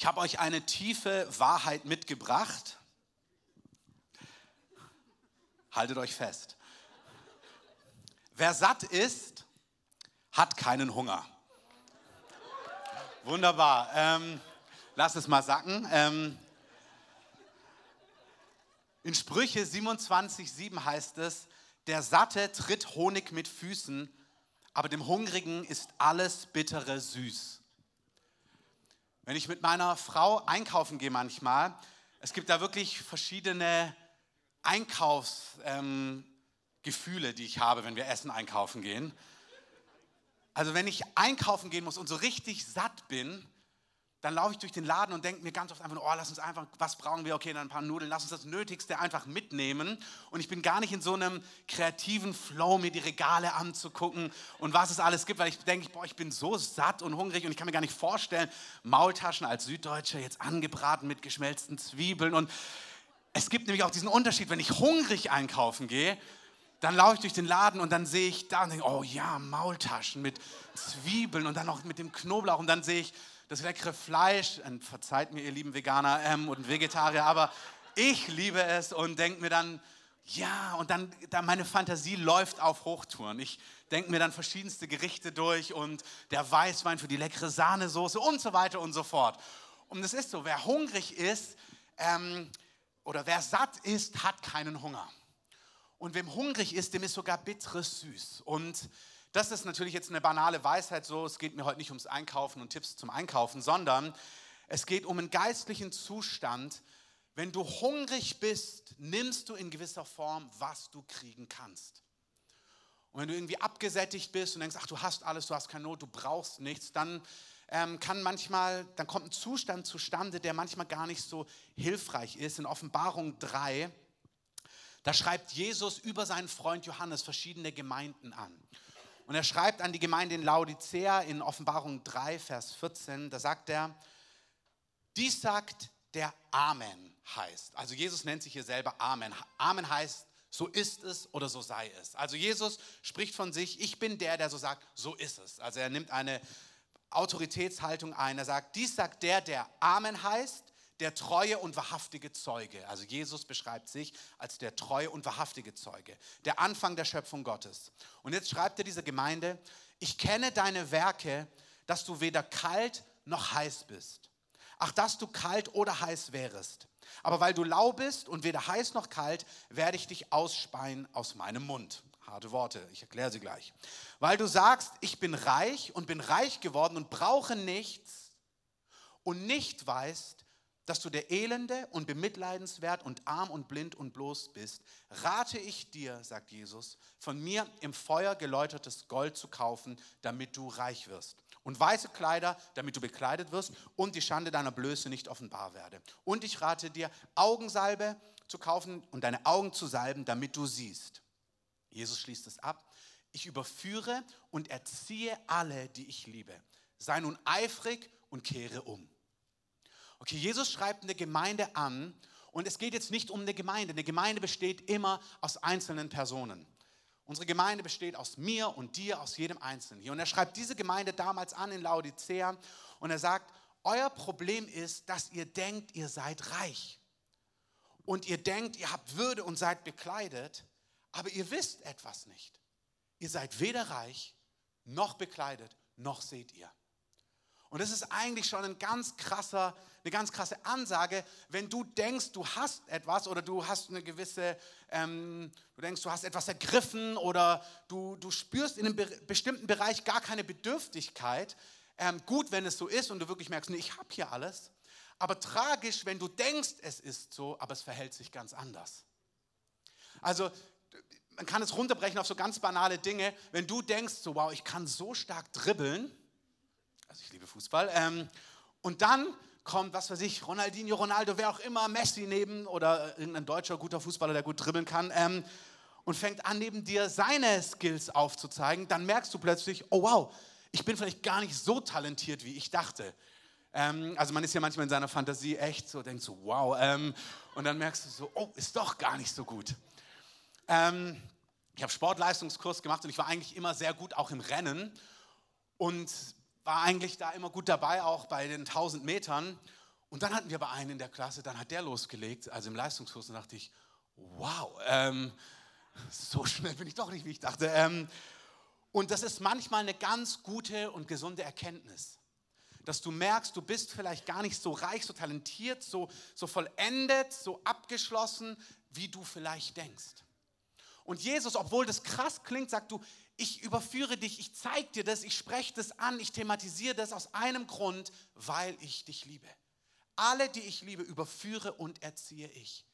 Ich habe euch eine tiefe Wahrheit mitgebracht. Haltet euch fest. Wer satt ist, hat keinen Hunger. Wunderbar. Ähm, lass es mal sacken. Ähm, in Sprüche 27,7 heißt es, der Satte tritt Honig mit Füßen, aber dem Hungrigen ist alles Bittere süß. Wenn ich mit meiner Frau einkaufen gehe manchmal, es gibt da wirklich verschiedene Einkaufsgefühle, ähm, die ich habe, wenn wir Essen einkaufen gehen. Also wenn ich einkaufen gehen muss und so richtig satt bin, dann laufe ich durch den Laden und denke mir ganz oft einfach, oh, lass uns einfach, was brauchen wir? Okay, dann ein paar Nudeln, lass uns das Nötigste einfach mitnehmen. Und ich bin gar nicht in so einem kreativen Flow, mir die Regale anzugucken und was es alles gibt, weil ich denke, boah, ich bin so satt und hungrig und ich kann mir gar nicht vorstellen, Maultaschen als Süddeutscher jetzt angebraten mit geschmelzten Zwiebeln. Und es gibt nämlich auch diesen Unterschied, wenn ich hungrig einkaufen gehe, dann laufe ich durch den Laden und dann sehe ich da und denke, oh ja, Maultaschen mit Zwiebeln und dann noch mit dem Knoblauch und dann sehe ich das leckere Fleisch. Und verzeiht mir, ihr lieben Veganer ähm, und Vegetarier, aber ich liebe es und denke mir dann, ja, und dann, dann meine Fantasie läuft auf Hochtouren. Ich denke mir dann verschiedenste Gerichte durch und der Weißwein für die leckere Sahnesoße und so weiter und so fort. Und es ist so, wer hungrig ist ähm, oder wer satt ist, hat keinen Hunger. Und wem hungrig ist, dem ist sogar bitteres süß. Und das ist natürlich jetzt eine banale Weisheit so, es geht mir heute nicht ums Einkaufen und Tipps zum Einkaufen, sondern es geht um einen geistlichen Zustand. Wenn du hungrig bist, nimmst du in gewisser Form, was du kriegen kannst. Und wenn du irgendwie abgesättigt bist und denkst, ach, du hast alles, du hast keine Not, du brauchst nichts, dann ähm, kann manchmal, dann kommt ein Zustand zustande, der manchmal gar nicht so hilfreich ist. In Offenbarung 3 da schreibt Jesus über seinen Freund Johannes verschiedene Gemeinden an. Und er schreibt an die Gemeinde in Laodicea in Offenbarung 3, Vers 14, da sagt er, dies sagt der Amen heißt. Also Jesus nennt sich hier selber Amen. Amen heißt, so ist es oder so sei es. Also Jesus spricht von sich, ich bin der, der so sagt, so ist es. Also er nimmt eine Autoritätshaltung ein. Er sagt, dies sagt der, der Amen heißt, der treue und wahrhaftige Zeuge. Also Jesus beschreibt sich als der treue und wahrhaftige Zeuge, der Anfang der Schöpfung Gottes. Und jetzt schreibt er dieser Gemeinde, ich kenne deine Werke, dass du weder kalt noch heiß bist. Ach, dass du kalt oder heiß wärest. Aber weil du lau bist und weder heiß noch kalt, werde ich dich ausspeien aus meinem Mund. Harte Worte, ich erkläre sie gleich. Weil du sagst, ich bin reich und bin reich geworden und brauche nichts und nicht weißt, dass du der Elende und bemitleidenswert und arm und blind und bloß bist, rate ich dir, sagt Jesus, von mir im Feuer geläutertes Gold zu kaufen, damit du reich wirst. Und weiße Kleider, damit du bekleidet wirst und die Schande deiner Blöße nicht offenbar werde. Und ich rate dir, Augensalbe zu kaufen und deine Augen zu salben, damit du siehst. Jesus schließt es ab. Ich überführe und erziehe alle, die ich liebe. Sei nun eifrig und kehre um. Okay, Jesus schreibt eine Gemeinde an und es geht jetzt nicht um eine Gemeinde. Eine Gemeinde besteht immer aus einzelnen Personen. Unsere Gemeinde besteht aus mir und dir, aus jedem Einzelnen hier. Und er schreibt diese Gemeinde damals an in Laodicea und er sagt, euer Problem ist, dass ihr denkt, ihr seid reich. Und ihr denkt, ihr habt Würde und seid bekleidet, aber ihr wisst etwas nicht. Ihr seid weder reich noch bekleidet, noch seht ihr. Und das ist eigentlich schon ein ganz krasser, eine ganz krasse Ansage, wenn du denkst, du hast etwas oder du hast eine gewisse, ähm, du denkst, du hast etwas ergriffen oder du, du spürst in einem be bestimmten Bereich gar keine Bedürftigkeit. Ähm, gut, wenn es so ist und du wirklich merkst, nee, ich habe hier alles. Aber tragisch, wenn du denkst, es ist so, aber es verhält sich ganz anders. Also man kann es runterbrechen auf so ganz banale Dinge. Wenn du denkst, so wow, ich kann so stark dribbeln, also ich liebe Fußball. Ähm, und dann kommt, was weiß ich, Ronaldinho, Ronaldo, wer auch immer, Messi neben oder irgendein deutscher guter Fußballer, der gut dribbeln kann, ähm, und fängt an, neben dir seine Skills aufzuzeigen, dann merkst du plötzlich, oh wow, ich bin vielleicht gar nicht so talentiert, wie ich dachte. Ähm, also man ist ja manchmal in seiner Fantasie echt so, denkt so, wow, ähm, und dann merkst du so, oh, ist doch gar nicht so gut. Ähm, ich habe Sportleistungskurs gemacht und ich war eigentlich immer sehr gut, auch im Rennen. Und war eigentlich da immer gut dabei, auch bei den 1000 Metern. Und dann hatten wir aber einen in der Klasse, dann hat der losgelegt, also im Leistungskurs, und dachte ich, wow, ähm, so schnell bin ich doch nicht, wie ich dachte. Ähm, und das ist manchmal eine ganz gute und gesunde Erkenntnis. Dass du merkst, du bist vielleicht gar nicht so reich, so talentiert, so, so vollendet, so abgeschlossen, wie du vielleicht denkst. Und Jesus, obwohl das krass klingt, sagt du, ich überführe dich, ich zeige dir das, ich spreche das an, ich thematisiere das aus einem Grund, weil ich dich liebe. Alle, die ich liebe, überführe und erziehe ich.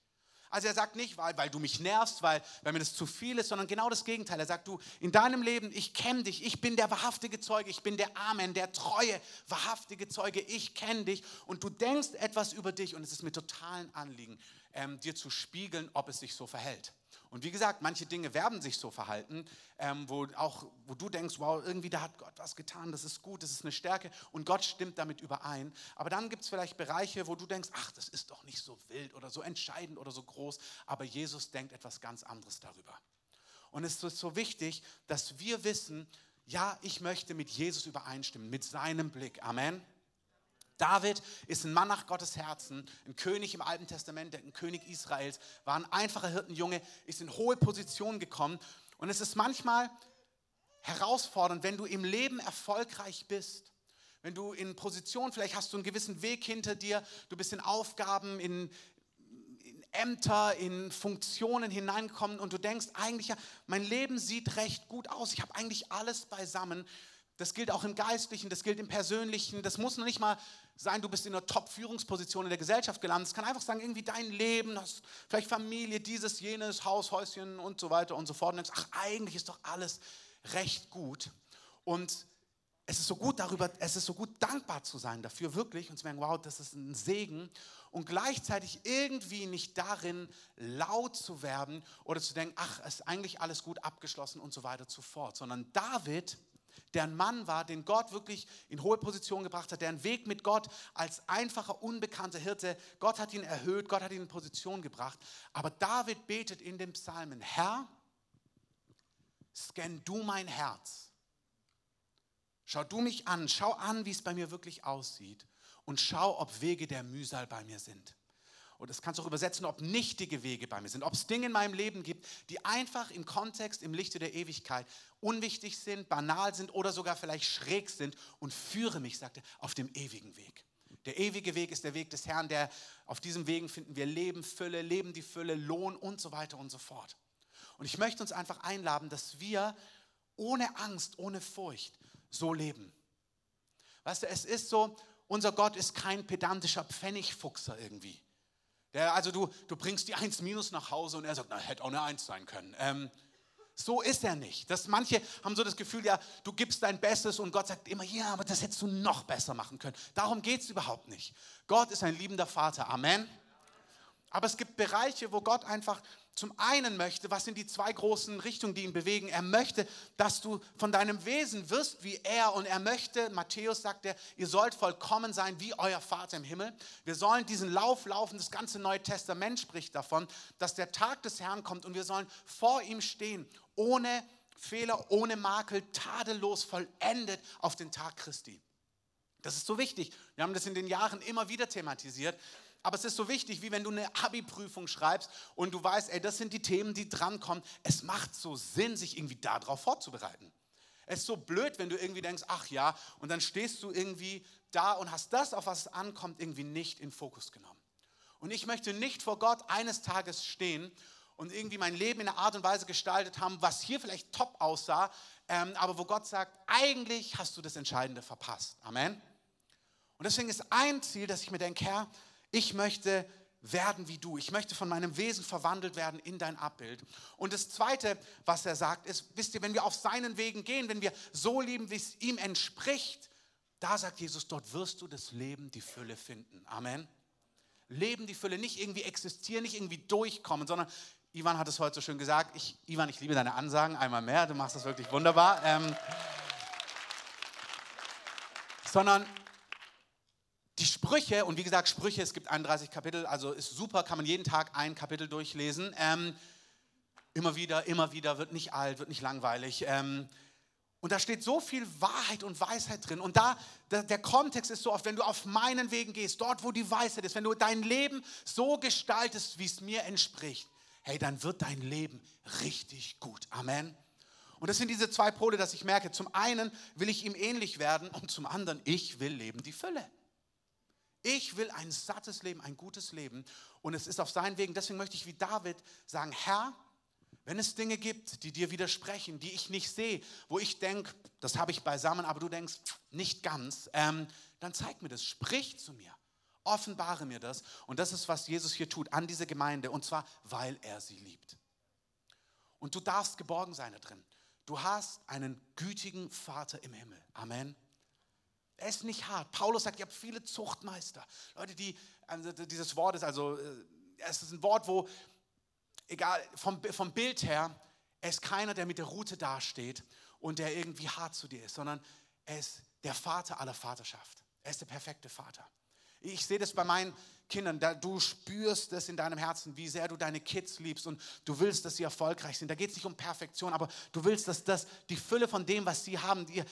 Also er sagt nicht, weil, weil du mich nervst, weil, weil mir das zu viel ist, sondern genau das Gegenteil. Er sagt, du, in deinem Leben, ich kenne dich, ich bin der wahrhaftige Zeuge, ich bin der Amen, der treue, wahrhaftige Zeuge, ich kenne dich und du denkst etwas über dich und es ist mir totalen Anliegen, ähm, dir zu spiegeln, ob es sich so verhält. Und wie gesagt, manche Dinge werden sich so verhalten, ähm, wo, auch, wo du denkst, wow, irgendwie da hat Gott was getan, das ist gut, das ist eine Stärke und Gott stimmt damit überein. Aber dann gibt es vielleicht Bereiche, wo du denkst, ach, das ist doch nicht so wild oder so entscheidend oder so groß, aber Jesus denkt etwas ganz anderes darüber. Und es ist so wichtig, dass wir wissen, ja, ich möchte mit Jesus übereinstimmen, mit seinem Blick. Amen. David ist ein Mann nach Gottes Herzen, ein König im Alten Testament, ein König Israels, war ein einfacher Hirtenjunge, ist in hohe Positionen gekommen. Und es ist manchmal herausfordernd, wenn du im Leben erfolgreich bist, wenn du in Positionen, vielleicht hast du einen gewissen Weg hinter dir, du bist in Aufgaben, in, in Ämter, in Funktionen hineingekommen und du denkst eigentlich, ja, mein Leben sieht recht gut aus, ich habe eigentlich alles beisammen. Das gilt auch im Geistlichen, das gilt im Persönlichen. Das muss noch nicht mal sein, du bist in einer Top-Führungsposition in der Gesellschaft gelandet. Es kann einfach sagen, irgendwie dein Leben, hast vielleicht Familie, dieses, jenes, Haus, Häuschen und so weiter und so fort. Und denkst, ach, eigentlich ist doch alles recht gut. Und es ist so gut darüber, es ist so gut dankbar zu sein dafür, wirklich, und zu merken, wow, das ist ein Segen. Und gleichzeitig irgendwie nicht darin laut zu werden oder zu denken, ach, ist eigentlich alles gut abgeschlossen und so weiter und so fort. Sondern David der ein Mann war, den Gott wirklich in hohe Position gebracht hat, der einen Weg mit Gott als einfacher, unbekannter Hirte, Gott hat ihn erhöht, Gott hat ihn in Position gebracht. Aber David betet in dem Psalmen, Herr, scan du mein Herz. Schau du mich an, schau an, wie es bei mir wirklich aussieht und schau, ob Wege der Mühsal bei mir sind. Und das kannst du auch übersetzen, ob nichtige Wege bei mir sind, ob es Dinge in meinem Leben gibt, die einfach im Kontext, im Lichte der Ewigkeit unwichtig sind, banal sind oder sogar vielleicht schräg sind und führe mich, sagte, auf dem ewigen Weg. Der ewige Weg ist der Weg des Herrn, der auf diesem Wegen finden wir Leben, Fülle, Leben die Fülle, Lohn und so weiter und so fort. Und ich möchte uns einfach einladen, dass wir ohne Angst, ohne Furcht so leben. Weißt du, es ist so, unser Gott ist kein pedantischer Pfennigfuchser irgendwie. Der, also du, du bringst die 1 minus nach Hause und er sagt, na, hätte auch eine 1 sein können. Ähm, so ist er nicht. Das, manche haben so das Gefühl, ja, du gibst dein Bestes und Gott sagt immer, ja, aber das hättest du noch besser machen können. Darum geht es überhaupt nicht. Gott ist ein liebender Vater. Amen. Aber es gibt Bereiche, wo Gott einfach zum einen möchte, was sind die zwei großen Richtungen, die ihn bewegen? Er möchte, dass du von deinem Wesen wirst wie er und er möchte, Matthäus sagt er, ihr sollt vollkommen sein wie euer Vater im Himmel. Wir sollen diesen Lauf laufen, das ganze Neue Testament spricht davon, dass der Tag des Herrn kommt und wir sollen vor ihm stehen, ohne Fehler, ohne Makel, tadellos, vollendet auf den Tag Christi. Das ist so wichtig. Wir haben das in den Jahren immer wieder thematisiert. Aber es ist so wichtig, wie wenn du eine Abi-Prüfung schreibst und du weißt, ey, das sind die Themen, die drankommen. Es macht so Sinn, sich irgendwie darauf vorzubereiten. Es ist so blöd, wenn du irgendwie denkst, ach ja, und dann stehst du irgendwie da und hast das, auf was es ankommt, irgendwie nicht in Fokus genommen. Und ich möchte nicht vor Gott eines Tages stehen und irgendwie mein Leben in einer Art und Weise gestaltet haben, was hier vielleicht top aussah, ähm, aber wo Gott sagt, eigentlich hast du das Entscheidende verpasst. Amen. Und deswegen ist ein Ziel, dass ich mir denke, Herr, ich möchte werden wie du. Ich möchte von meinem Wesen verwandelt werden in dein Abbild. Und das Zweite, was er sagt, ist, wisst ihr, wenn wir auf seinen Wegen gehen, wenn wir so lieben, wie es ihm entspricht, da sagt Jesus, dort wirst du das Leben, die Fülle finden. Amen. Leben, die Fülle, nicht irgendwie existieren, nicht irgendwie durchkommen, sondern Ivan hat es heute so schön gesagt. Ich, Ivan, ich liebe deine Ansagen einmal mehr. Du machst das wirklich wunderbar. Ähm, sondern die Sprüche, und wie gesagt, Sprüche, es gibt 31 Kapitel, also ist super, kann man jeden Tag ein Kapitel durchlesen. Ähm, immer wieder, immer wieder, wird nicht alt, wird nicht langweilig. Ähm, Und da steht so viel Wahrheit und Weisheit drin. Und da, der, der, Kontext ist so oft, wenn du auf meinen Wegen gehst, dort, wo die Weisheit ist, wenn du dein Leben so gestaltest, wie es mir entspricht, hey, dann wird dein Leben richtig gut. Amen. Und das sind diese zwei Pole, dass ich merke, zum einen will ich ihm ähnlich werden und zum anderen, ich will leben die Fülle. Ich will ein sattes Leben, ein gutes Leben. Und es ist auf seinen Wegen. Deswegen möchte ich wie David sagen, Herr, wenn es Dinge gibt, die dir widersprechen, die ich nicht sehe, wo ich denke, das habe ich beisammen, aber du denkst, nicht ganz, ähm, dann zeig mir das, sprich zu mir, offenbare mir das. Und das ist, was Jesus hier tut an diese Gemeinde, und zwar, weil er sie liebt. Und du darfst geborgen sein da drin. Du hast einen gütigen Vater im Himmel. Amen. Er ist nicht hart. Paulus sagt, ihr habt viele Zuchtmeister. Leute, die, also dieses Wort ist also, äh, es ist ein Wort, wo egal, vom, vom Bild her, er ist keiner, der mit der Rute dasteht und der irgendwie hart zu dir ist, sondern er ist der Vater aller Vaterschaft. Er ist der perfekte Vater. Ich sehe das bei meinen Kindern, du spürst es in deinem Herzen, wie sehr du deine Kids liebst und du willst, dass sie erfolgreich sind. Da geht es nicht um Perfektion, aber du willst, dass das die Fülle von dem, was sie haben, die,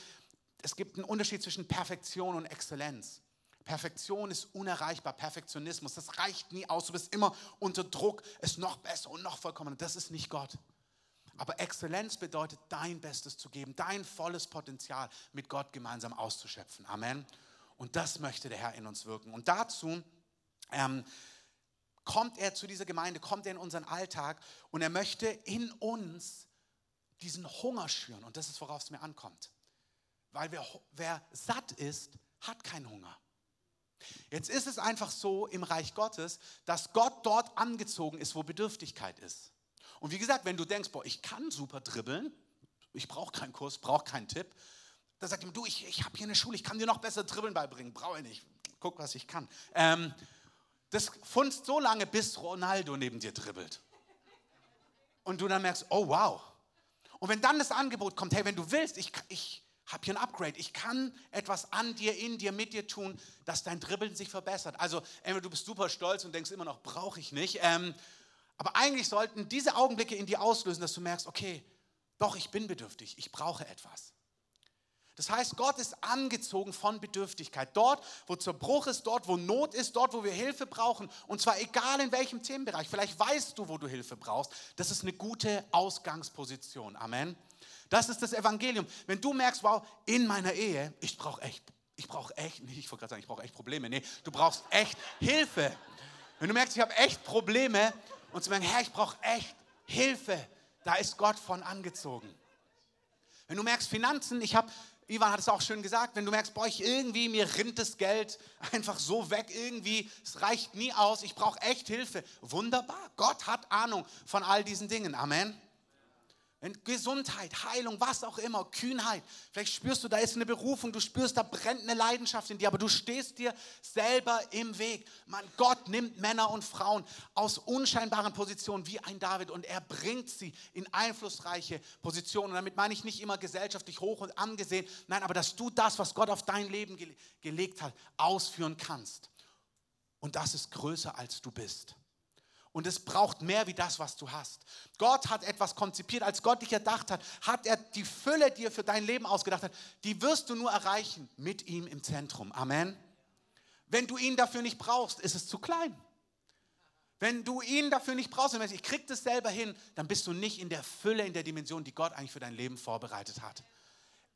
es gibt einen Unterschied zwischen Perfektion und Exzellenz. Perfektion ist unerreichbar, Perfektionismus, das reicht nie aus. Du bist immer unter Druck, es noch besser und noch vollkommener. Das ist nicht Gott. Aber Exzellenz bedeutet, dein Bestes zu geben, dein volles Potenzial mit Gott gemeinsam auszuschöpfen. Amen. Und das möchte der Herr in uns wirken. Und dazu ähm, kommt er zu dieser Gemeinde, kommt er in unseren Alltag und er möchte in uns diesen Hunger schüren. Und das ist, worauf es mir ankommt. Weil wer, wer satt ist, hat keinen Hunger. Jetzt ist es einfach so im Reich Gottes, dass Gott dort angezogen ist, wo Bedürftigkeit ist. Und wie gesagt, wenn du denkst, boah, ich kann super dribbeln, ich brauche keinen Kurs, brauche keinen Tipp, dann sagt ihm, du, ich, ich habe hier eine Schule, ich kann dir noch besser dribbeln beibringen, brauche ich nicht, guck, was ich kann. Ähm, das funzt so lange, bis Ronaldo neben dir dribbelt. Und du dann merkst, oh wow. Und wenn dann das Angebot kommt, hey, wenn du willst, ich, ich, habe hier ein Upgrade. Ich kann etwas an dir, in dir, mit dir tun, dass dein Dribbeln sich verbessert. Also, entweder du bist super stolz und denkst immer noch, brauche ich nicht. Ähm, aber eigentlich sollten diese Augenblicke in dir auslösen, dass du merkst, okay, doch, ich bin bedürftig, ich brauche etwas. Das heißt, Gott ist angezogen von Bedürftigkeit. Dort, wo Zerbruch ist, dort, wo Not ist, dort, wo wir Hilfe brauchen. Und zwar egal in welchem Themenbereich. Vielleicht weißt du, wo du Hilfe brauchst. Das ist eine gute Ausgangsposition. Amen. Das ist das Evangelium. Wenn du merkst, wow, in meiner Ehe, ich brauche echt, ich brauche echt, ich wollte gerade sagen, ich brauche echt Probleme. Nee, du brauchst echt Hilfe. Wenn du merkst, ich habe echt Probleme und zu merken, Herr, ich brauche echt Hilfe, da ist Gott von angezogen. Wenn du merkst, Finanzen, ich habe, Ivan hat es auch schön gesagt, wenn du merkst, boah, ich irgendwie, mir rinnt das Geld einfach so weg, irgendwie, es reicht nie aus, ich brauche echt Hilfe. Wunderbar, Gott hat Ahnung von all diesen Dingen. Amen. Gesundheit, Heilung, was auch immer, Kühnheit. Vielleicht spürst du, da ist eine Berufung, du spürst, da brennt eine Leidenschaft in dir, aber du stehst dir selber im Weg. Man, Gott nimmt Männer und Frauen aus unscheinbaren Positionen wie ein David und er bringt sie in einflussreiche Positionen. Und damit meine ich nicht immer gesellschaftlich hoch und angesehen, nein, aber dass du das, was Gott auf dein Leben ge gelegt hat, ausführen kannst. Und das ist größer als du bist und es braucht mehr wie das, was du hast. Gott hat etwas konzipiert, als Gott dich erdacht hat, hat er die Fülle, die er für dein Leben ausgedacht hat, die wirst du nur erreichen mit ihm im Zentrum. Amen. Wenn du ihn dafür nicht brauchst, ist es zu klein. Wenn du ihn dafür nicht brauchst, wenn ich krieg das selber hin, dann bist du nicht in der Fülle, in der Dimension, die Gott eigentlich für dein Leben vorbereitet hat.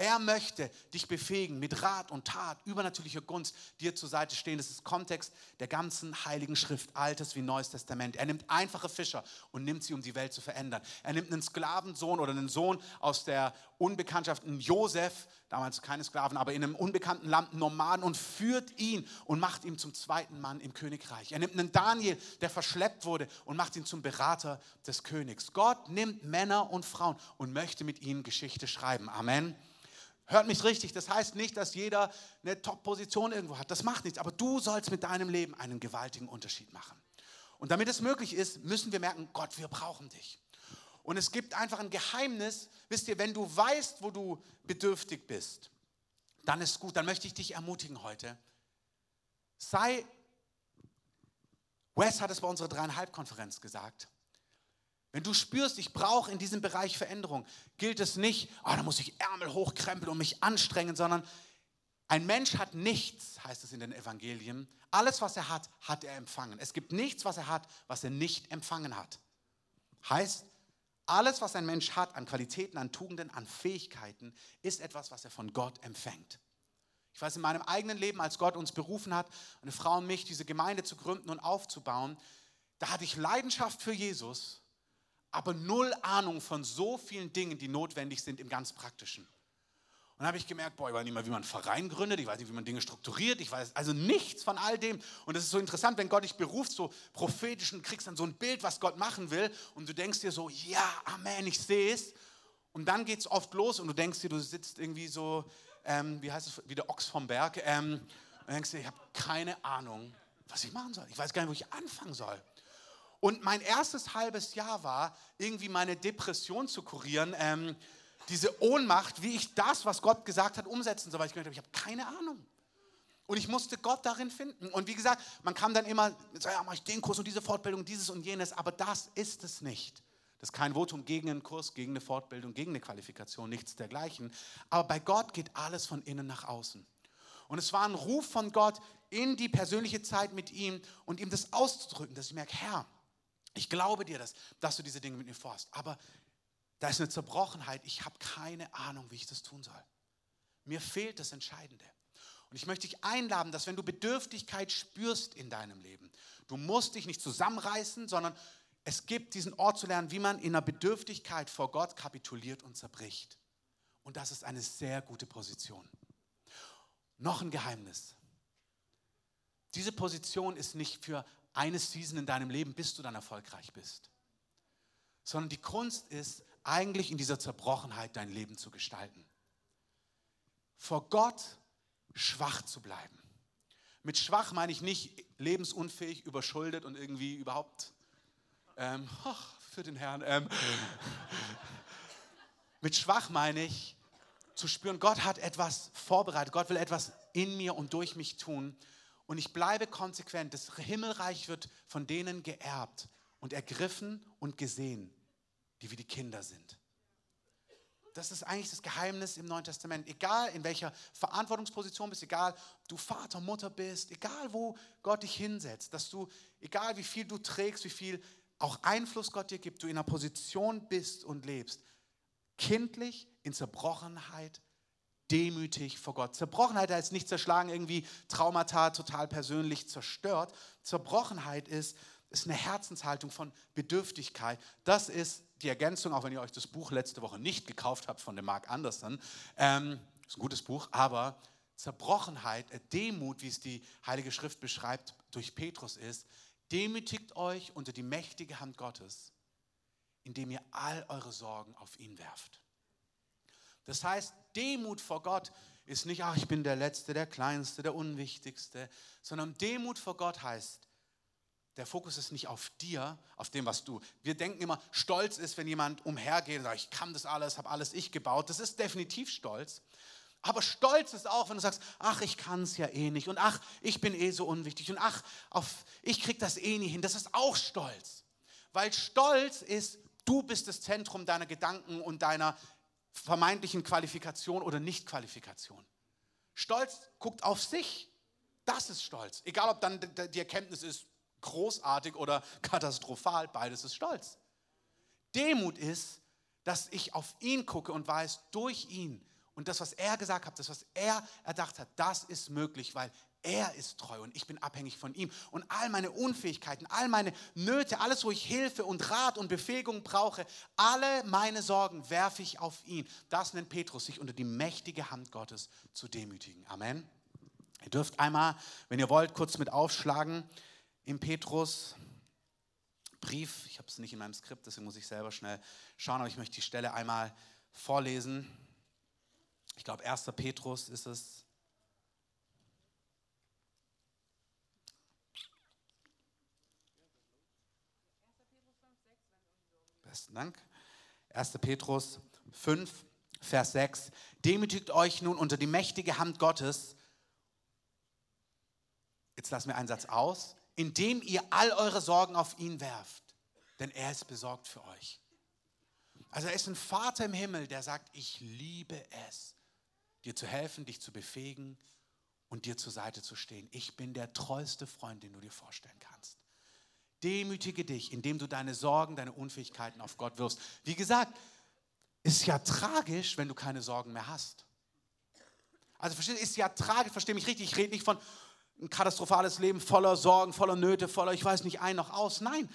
Er möchte dich befähigen, mit Rat und Tat, übernatürlicher Gunst dir zur Seite stehen. Das ist Kontext der ganzen heiligen Schrift, Altes wie Neues Testament. Er nimmt einfache Fischer und nimmt sie, um die Welt zu verändern. Er nimmt einen Sklavensohn oder einen Sohn aus der Unbekanntschaft, einen Josef, damals keine Sklaven, aber in einem unbekannten Land, einen Nomaden und führt ihn und macht ihn zum zweiten Mann im Königreich. Er nimmt einen Daniel, der verschleppt wurde und macht ihn zum Berater des Königs. Gott nimmt Männer und Frauen und möchte mit ihnen Geschichte schreiben. Amen. Hört mich richtig, das heißt nicht, dass jeder eine Top-Position irgendwo hat. Das macht nichts, aber du sollst mit deinem Leben einen gewaltigen Unterschied machen. Und damit es möglich ist, müssen wir merken, Gott, wir brauchen dich. Und es gibt einfach ein Geheimnis, wisst ihr, wenn du weißt, wo du bedürftig bist, dann ist gut, dann möchte ich dich ermutigen heute. Sei, Wes hat es bei unserer dreieinhalb Konferenz gesagt, Wenn du spürst, ich brauche in diesem Bereich Veränderung, gilt es nicht, oh, da muss ich Ärmel hochkrempeln und mich anstrengen, sondern ein Mensch hat nichts, heißt es in den Evangelien. Alles, was er hat, hat er empfangen. Es gibt nichts, was er hat, was er nicht empfangen hat. Heißt, alles, was ein Mensch hat an Qualitäten, an Tugenden, an Fähigkeiten, ist etwas, was er von Gott empfängt. Ich weiß, in meinem eigenen Leben, als Gott uns berufen hat, eine Frau und mich, diese Gemeinde zu gründen und aufzubauen, da hatte ich Leidenschaft für Jesus, aber null Ahnung von so vielen Dingen, die notwendig sind im ganz Praktischen. Und habe ich gemerkt, boah, ich weiß nicht mehr, wie man einen Verein gründet, ich weiß nicht, wie man Dinge strukturiert, ich weiß also nichts von all dem. Und es ist so interessant, wenn Gott dich beruft, so prophetisch und kriegst dann so ein Bild, was Gott machen will und du denkst dir so, ja, Amen, ich sehe es. Und dann geht es oft los und du denkst dir, du sitzt irgendwie so, ähm, wie heißt es, wie der Ochs vom Berg, ähm, und denkst dir, ich habe keine Ahnung, was ich machen soll. Ich weiß gar nicht, wo ich anfangen soll. Und mein erstes halbes Jahr war, irgendwie meine Depression zu kurieren. Ähm, diese Ohnmacht, wie ich das, was Gott gesagt hat, umsetzen soll, weil ich gedacht habe, ich habe keine Ahnung. Und ich musste Gott darin finden. Und wie gesagt, man kann dann immer sagen, ja, mache ich den Kurs und diese Fortbildung, dieses und jenes, aber das ist es nicht. Das ist kein Votum gegen einen Kurs, gegen eine Fortbildung, gegen eine Qualifikation, nichts dergleichen. Aber bei Gott geht alles von innen nach außen. Und es war ein Ruf von Gott in die persönliche Zeit mit ihm und ihm das auszudrücken, dass ich merke, Herr, ich glaube dir das, dass du diese Dinge mit mir vorhast. Aber da ist eine Zerbrochenheit. Ich habe keine Ahnung, wie ich das tun soll. Mir fehlt das Entscheidende. Und ich möchte dich einladen, dass wenn du Bedürftigkeit spürst in deinem Leben, du musst dich nicht zusammenreißen, sondern es gibt diesen Ort zu lernen, wie man in einer Bedürftigkeit vor Gott kapituliert und zerbricht. Und das ist eine sehr gute Position. Noch ein Geheimnis. Diese Position ist nicht für eine Season in deinem Leben, bis du dann erfolgreich bist, sondern die Kunst ist, eigentlich in dieser Zerbrochenheit dein Leben zu gestalten. Vor Gott schwach zu bleiben. Mit schwach meine ich nicht lebensunfähig, überschuldet und irgendwie überhaupt ähm, ach, für den Herrn. Ähm, mit schwach meine ich zu spüren, Gott hat etwas vorbereitet, Gott will etwas in mir und durch mich tun. Und ich bleibe konsequent. Das Himmelreich wird von denen geerbt und ergriffen und gesehen, die wie die Kinder sind. Das ist eigentlich das Geheimnis im Neuen Testament. Egal in welcher Verantwortungsposition bist, egal ob du Vater, Mutter bist, egal wo Gott dich hinsetzt, dass du, egal wie viel du trägst, wie viel auch Einfluss Gott dir gibt, du in einer Position bist und lebst, kindlich in Zerbrochenheit, demütig vor Gott. Zerbrochenheit heißt nicht zerschlagen, irgendwie Traumata total persönlich zerstört. Zerbrochenheit ist, ist eine Herzenshaltung von Bedürftigkeit. Das ist die Ergänzung, auch wenn ihr euch das Buch letzte Woche nicht gekauft habt von dem Mark Anderson. Ähm, ist ein gutes Buch, aber Zerbrochenheit, äh, Demut, wie es die Heilige Schrift beschreibt, durch Petrus ist, demütigt euch unter die mächtige Hand Gottes, indem ihr all eure Sorgen auf ihn werft. Das heißt, Demut vor Gott ist nicht, ach, ich bin der Letzte, der Kleinste, der Unwichtigste, sondern Demut vor Gott heißt, der Fokus ist nicht auf dir, auf dem, was du. Wir denken immer, Stolz ist, wenn jemand umhergeht und sagt, ich kann das alles, habe alles ich gebaut. Das ist definitiv Stolz. Aber Stolz ist auch, wenn du sagst, ach, ich kann es ja eh nicht und ach, ich bin eh so unwichtig und ach, auf, ich krieg das eh nie hin. Das ist auch Stolz. Weil Stolz ist, du bist das Zentrum deiner Gedanken und deiner vermeintlichen Qualifikation oder Nichtqualifikation. Stolz guckt auf sich. Das ist Stolz. Egal, ob dann die Erkenntnis ist, großartig oder katastrophal, beides ist Stolz. Demut ist, dass ich auf ihn gucke und weiß, durch ihn und das, was er gesagt hat, das, was er erdacht hat, das ist möglich, weil er ist treu und ich bin abhängig von ihm. Und all meine Unfähigkeiten, all meine Nöte, alles, wo ich Hilfe und Rat und Befähigung brauche, alle meine Sorgen werfe ich auf ihn. Das nennt Petrus, sich unter die mächtige Hand Gottes zu demütigen. Amen. Ihr dürft einmal, wenn ihr wollt, kurz mit aufschlagen im Petrus. Brief, ich habe es nicht in meinem Skript, deswegen muss ich selber schnell schauen, aber ich möchte die Stelle einmal vorlesen. Ich glaube, 1. Petrus ist es. Besten Dank. 1. Petrus 5, Vers 6. Demütigt euch nun unter die mächtige Hand Gottes. Jetzt lassen wir einen Satz aus indem ihr all eure Sorgen auf ihn werft. denn er ist besorgt für euch. Also er ist ein Vater im Himmel, der sagt, ich liebe es, dir zu helfen, dich zu befähigen und dir zur Seite zu stehen. Ich bin der treueste Freund, den du dir vorstellen kannst. Demütige dich, indem du deine Sorgen, deine Unfähigkeiten auf Gott wirfst. Wie gesagt, ist ja tragisch, wenn du keine Sorgen mehr hast. Also versteht, ist ja tragisch, verstehe mich richtig, ich rede nicht von ein katastrophales Leben voller Sorgen, voller Nöte, voller, ich weiß nicht, ein noch aus. Nein,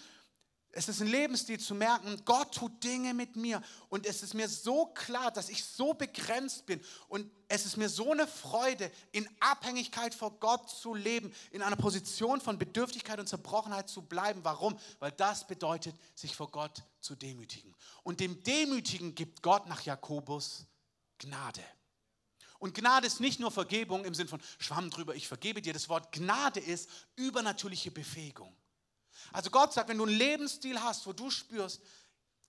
es ist ein Lebensstil zu merken, Gott tut Dinge mit mir und es ist mir so klar, dass ich so begrenzt bin und es ist mir so eine Freude, in Abhängigkeit vor Gott zu leben, in einer Position von Bedürftigkeit und Zerbrochenheit zu bleiben. Warum? Weil das bedeutet, sich vor Gott zu demütigen. Und dem Demütigen gibt Gott nach Jakobus Gnade. Und Gnade ist nicht nur Vergebung im Sinn von Schwamm drüber, ich vergebe dir. Das Wort Gnade ist übernatürliche Befähigung. Also Gott sagt, wenn du einen Lebensstil hast, wo du spürst,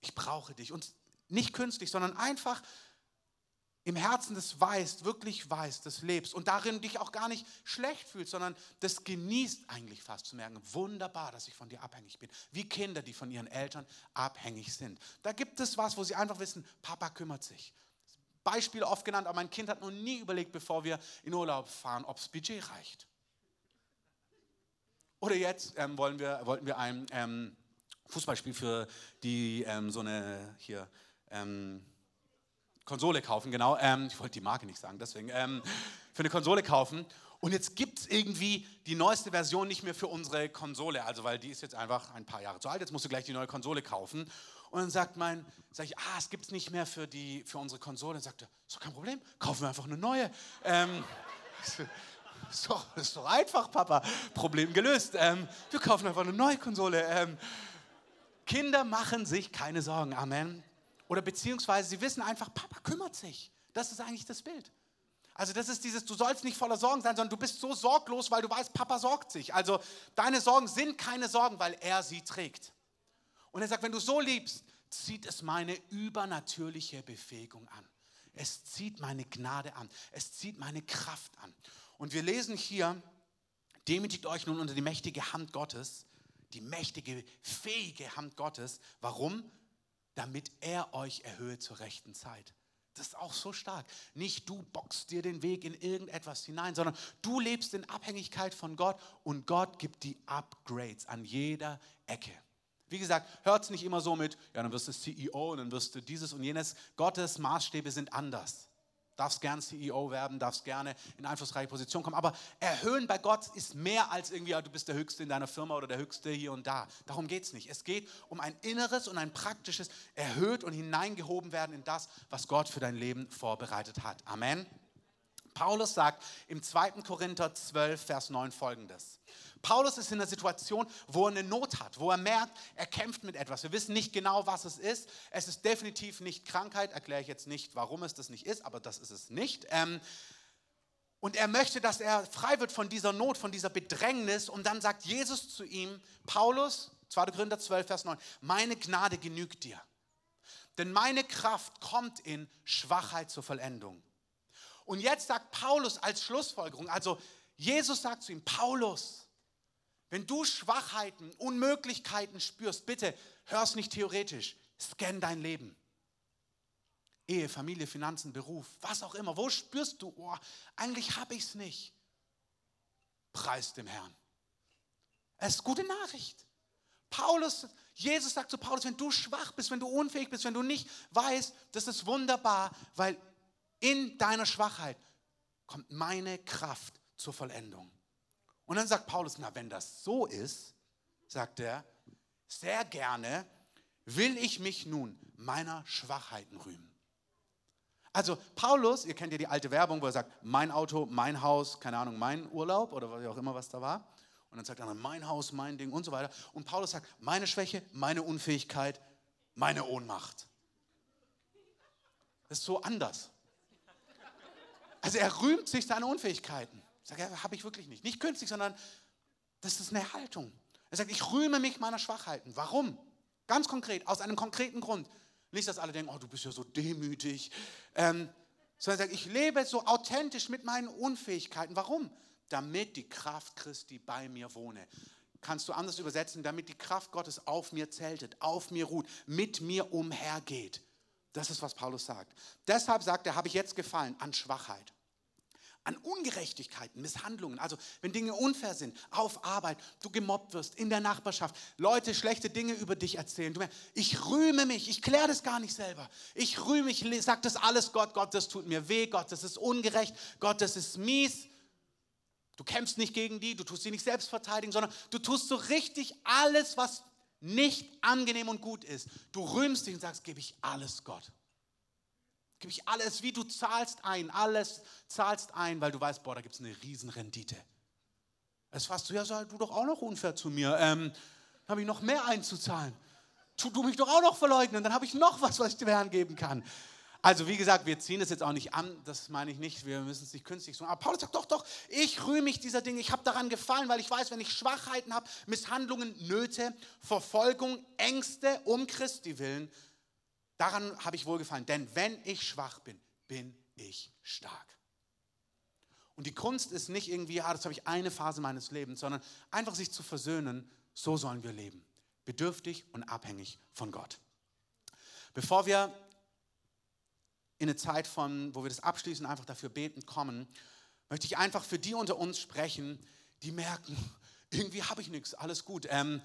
ich brauche dich und nicht künstlich, sondern einfach im Herzen das weißt, wirklich weißt, das lebst und darin dich auch gar nicht schlecht fühlst, sondern das genießt eigentlich fast zu merken, wunderbar, dass ich von dir abhängig bin. Wie Kinder, die von ihren Eltern abhängig sind. Da gibt es was, wo sie einfach wissen, Papa kümmert sich. Beispiele oft genannt, aber mein Kind hat noch nie überlegt, bevor wir in Urlaub fahren, ob das Budget reicht. Oder jetzt ähm, wollen wir, wollten wir ein ähm, Fußballspiel für die ähm, so eine hier ähm, Konsole kaufen, genau. Ähm, ich wollte die Marke nicht sagen, deswegen für eine Konsole kaufen. Und jetzt gibt es irgendwie die neueste Version nicht mehr für unsere Konsole, also weil die ist jetzt einfach ein paar Jahre zu alt. Jetzt musst du gleich die neue Konsole kaufen. Und dann sagt mein, sag ich, ah, es gibt es nicht mehr für die für unsere Konsole. Dann sagt er, ist doch kein Problem, kaufen wir einfach eine neue. Ähm, ist doch, ist doch einfach, Papa. Problem gelöst. Ähm, wir kaufen einfach eine neue Konsole. Ähm, Kinder machen sich keine Sorgen. Amen. Oder beziehungsweise sie wissen einfach, Papa kümmert sich. Das ist eigentlich das Bild. Also das ist dieses, du sollst nicht voller Sorgen sein, sondern du bist so sorglos, weil du weißt, Papa sorgt sich. Also deine Sorgen sind keine Sorgen, weil er sie trägt. Und er sagt, wenn du so liebst, zieht es meine übernatürliche Befähigung an. Es zieht meine Gnade an. Es zieht meine Kraft an. Und wir lesen hier, demütigt euch nun unter die mächtige Hand Gottes, die mächtige, fähige Hand Gottes. Warum? Damit er euch erhöhe zur rechten Zeit. Das ist auch so stark. Nicht du boxst dir den Weg in irgendetwas hinein, sondern du lebst in Abhängigkeit von Gott und Gott gibt die Upgrades an jeder Ecke. Wie gesagt, hört es nicht immer so mit, ja, dann wirst du CEO und dann wirst du dieses und jenes. Gottes Maßstäbe sind anders darfst gern CEO werden, darfst gerne in einflussreiche Position kommen. Aber erhöhen bei Gott ist mehr als irgendwie, du bist der Höchste in deiner Firma oder der Höchste hier und da. Darum geht es nicht. Es geht um ein inneres und ein praktisches erhöht und hineingehoben werden in das, was Gott für dein Leben vorbereitet hat. Amen. Paulus sagt im 2. Korinther 12, Vers 9 folgendes. Paulus ist in einer Situation, wo er eine Not hat, wo er merkt, er kämpft mit etwas. Wir wissen nicht genau, was es ist. Es ist definitiv nicht Krankheit. Erkläre ich jetzt nicht, warum es das nicht ist, aber das ist es nicht. Ähm, und er möchte, dass er frei wird von dieser Not, von dieser Bedrängnis. Und dann sagt Jesus zu ihm, Paulus, 2. Korinther 12, Vers 9, meine Gnade genügt dir. Denn meine Kraft kommt in Schwachheit zur Vollendung. Und jetzt sagt Paulus als Schlussfolgerung, also Jesus sagt zu ihm, Paulus, wenn du Schwachheiten, Unmöglichkeiten spürst, bitte hör es nicht theoretisch. Scan dein Leben. Ehe, Familie, Finanzen, Beruf, was auch immer. Wo spürst du, oh, eigentlich habe ich es nicht? Preis dem Herrn. Es ist gute Nachricht. Paulus, Jesus sagt zu Paulus, wenn du schwach bist, wenn du unfähig bist, wenn du nicht weißt, das ist wunderbar, weil in deiner Schwachheit kommt meine Kraft zur Vollendung. Und dann sagt Paulus, na, wenn das so ist, sagt er, sehr gerne will ich mich nun meiner Schwachheiten rühmen. Also Paulus, ihr kennt ja die alte Werbung, wo er sagt, mein Auto, mein Haus, keine Ahnung, mein Urlaub oder was auch immer, was da war. Und dann sagt er, mein Haus, mein Ding und so weiter. Und Paulus sagt, meine Schwäche, meine Unfähigkeit, meine Ohnmacht. Das ist so anders. Also er rühmt sich seine Unfähigkeiten. Sage, ja, habe ich wirklich nicht. Nicht künstlich, sondern das ist eine Haltung. Er sagt, ich rühme mich meiner Schwachheiten. Warum? Ganz konkret, aus einem konkreten Grund. Nicht, dass alle denken, oh, du bist ja so demütig. Ähm, sondern er sagt, ich lebe so authentisch mit meinen Unfähigkeiten. Warum? Damit die Kraft Christi bei mir wohne. kannst du anders übersetzen, damit die Kraft Gottes auf mir zeltet, auf mir ruht, mit mir umhergeht. Das ist, was Paulus sagt. Deshalb sagt er, habe ich jetzt gefallen an Schwachheit an Ungerechtigkeiten, Misshandlungen, also wenn Dinge unfair sind, auf Arbeit, du gemobbt wirst, in der Nachbarschaft, Leute schlechte Dinge über dich erzählen. Du ich rühme mich, ich kläre das gar nicht selber. Ich rühme mich, ich sage das alles Gott, Gott, das tut mir weh, Gott, das ist ungerecht, Gott, das ist mies. Du kämpfst nicht gegen die, du tust sie nicht selbst verteidigen, sondern du tust so richtig alles, was nicht angenehm und gut ist. Du rühmst dich und sagst, gebe ich alles Gott. Gebe ich alles, wie du zahlst ein, alles zahlst ein, weil du weißt, boah, da gibt es eine Riesenrendite. Es fast so, ja, sei du doch auch noch unfair zu mir. Ähm, habe ich noch mehr einzuzahlen. Tu du mich doch auch noch verleugnen, dann habe ich noch was, was ich dem Herrn geben kann. Also wie gesagt, wir ziehen es jetzt auch nicht an, das meine ich nicht, wir müssen es nicht künstlich tun. Aber Paulus sagt doch, doch, ich rühme mich dieser Dinge, ich habe daran gefallen, weil ich weiß, wenn ich Schwachheiten habe, Misshandlungen, Nöte, Verfolgung, Ängste um Christi willen, Daran habe ich wohlgefallen, denn wenn ich schwach bin, bin ich stark. Und die Kunst ist nicht irgendwie, ah, das habe ich eine Phase meines Lebens, sondern einfach sich zu versöhnen, so sollen wir leben. Bedürftig und abhängig von Gott. Bevor wir in eine Zeit von, wo wir das abschließen, einfach dafür beten kommen, möchte ich einfach für die unter uns sprechen, die merken, irgendwie habe ich nichts, alles gut. Ähm,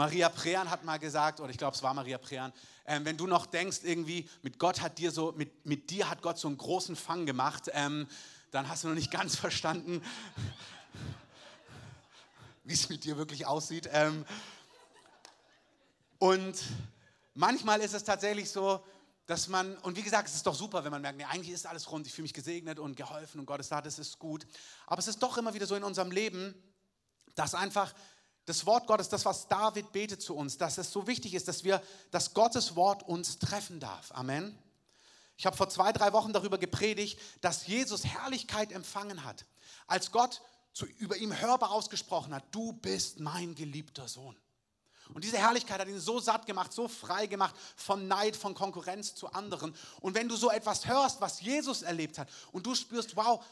Maria Prean hat mal gesagt, oder ich glaube, es war Maria Prean, ähm, wenn du noch denkst, irgendwie, mit Gott hat dir so, mit, mit dir hat Gott so einen großen Fang gemacht, ähm, dann hast du noch nicht ganz verstanden, wie es mit dir wirklich aussieht. Ähm, und manchmal ist es tatsächlich so, dass man, und wie gesagt, es ist doch super, wenn man merkt, nee, eigentlich ist alles rund, ich fühle mich gesegnet und geholfen und Gott ist da, das ist gut. Aber es ist doch immer wieder so in unserem Leben, dass einfach das Wort Gottes, das, was David betet zu uns, dass es so wichtig ist, dass wir, dass Gottes Wort uns treffen darf. Amen. Ich habe vor zwei, drei Wochen darüber gepredigt, dass Jesus Herrlichkeit empfangen hat, als Gott zu, über ihm hörbar ausgesprochen hat, du bist mein geliebter Sohn. Und diese Herrlichkeit hat ihn so satt gemacht, so frei gemacht von Neid, von Konkurrenz zu anderen. Und wenn du so etwas hörst, was Jesus erlebt hat, und du spürst, wow,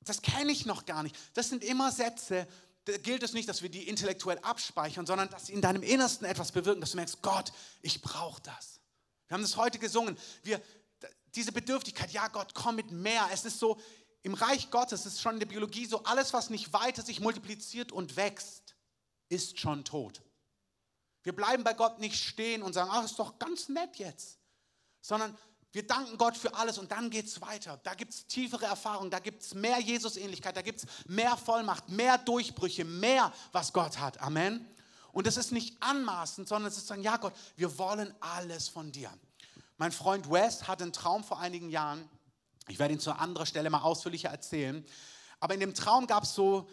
das kenne ich noch gar nicht, das sind immer Sätze, gilt es nicht, dass wir die intellektuell abspeichern, sondern dass sie in deinem Innersten etwas bewirken, dass du merkst, Gott, ich brauche das. Wir haben das heute gesungen. Wir, diese Bedürftigkeit, ja Gott, komm mit mehr. Es ist so, im Reich Gottes ist schon in der Biologie so, alles, was nicht weiter sich multipliziert und wächst, ist schon tot. Wir bleiben bei Gott nicht stehen und sagen, ach, ist doch ganz nett jetzt, sondern wir danken Gott für alles und dann geht es weiter. Da gibt es tiefere Erfahrungen, da gibt es mehr Jesus-Ähnlichkeit, da gibt es mehr Vollmacht, mehr Durchbrüche, mehr, was Gott hat. Amen. Und es ist nicht anmaßend, sondern es ist sagen, ja Gott, wir wollen alles von dir. Mein Freund Wes hatte einen Traum vor einigen Jahren. Ich werde ihn zu anderer Stelle mal ausführlicher erzählen. Aber in dem Traum gab es so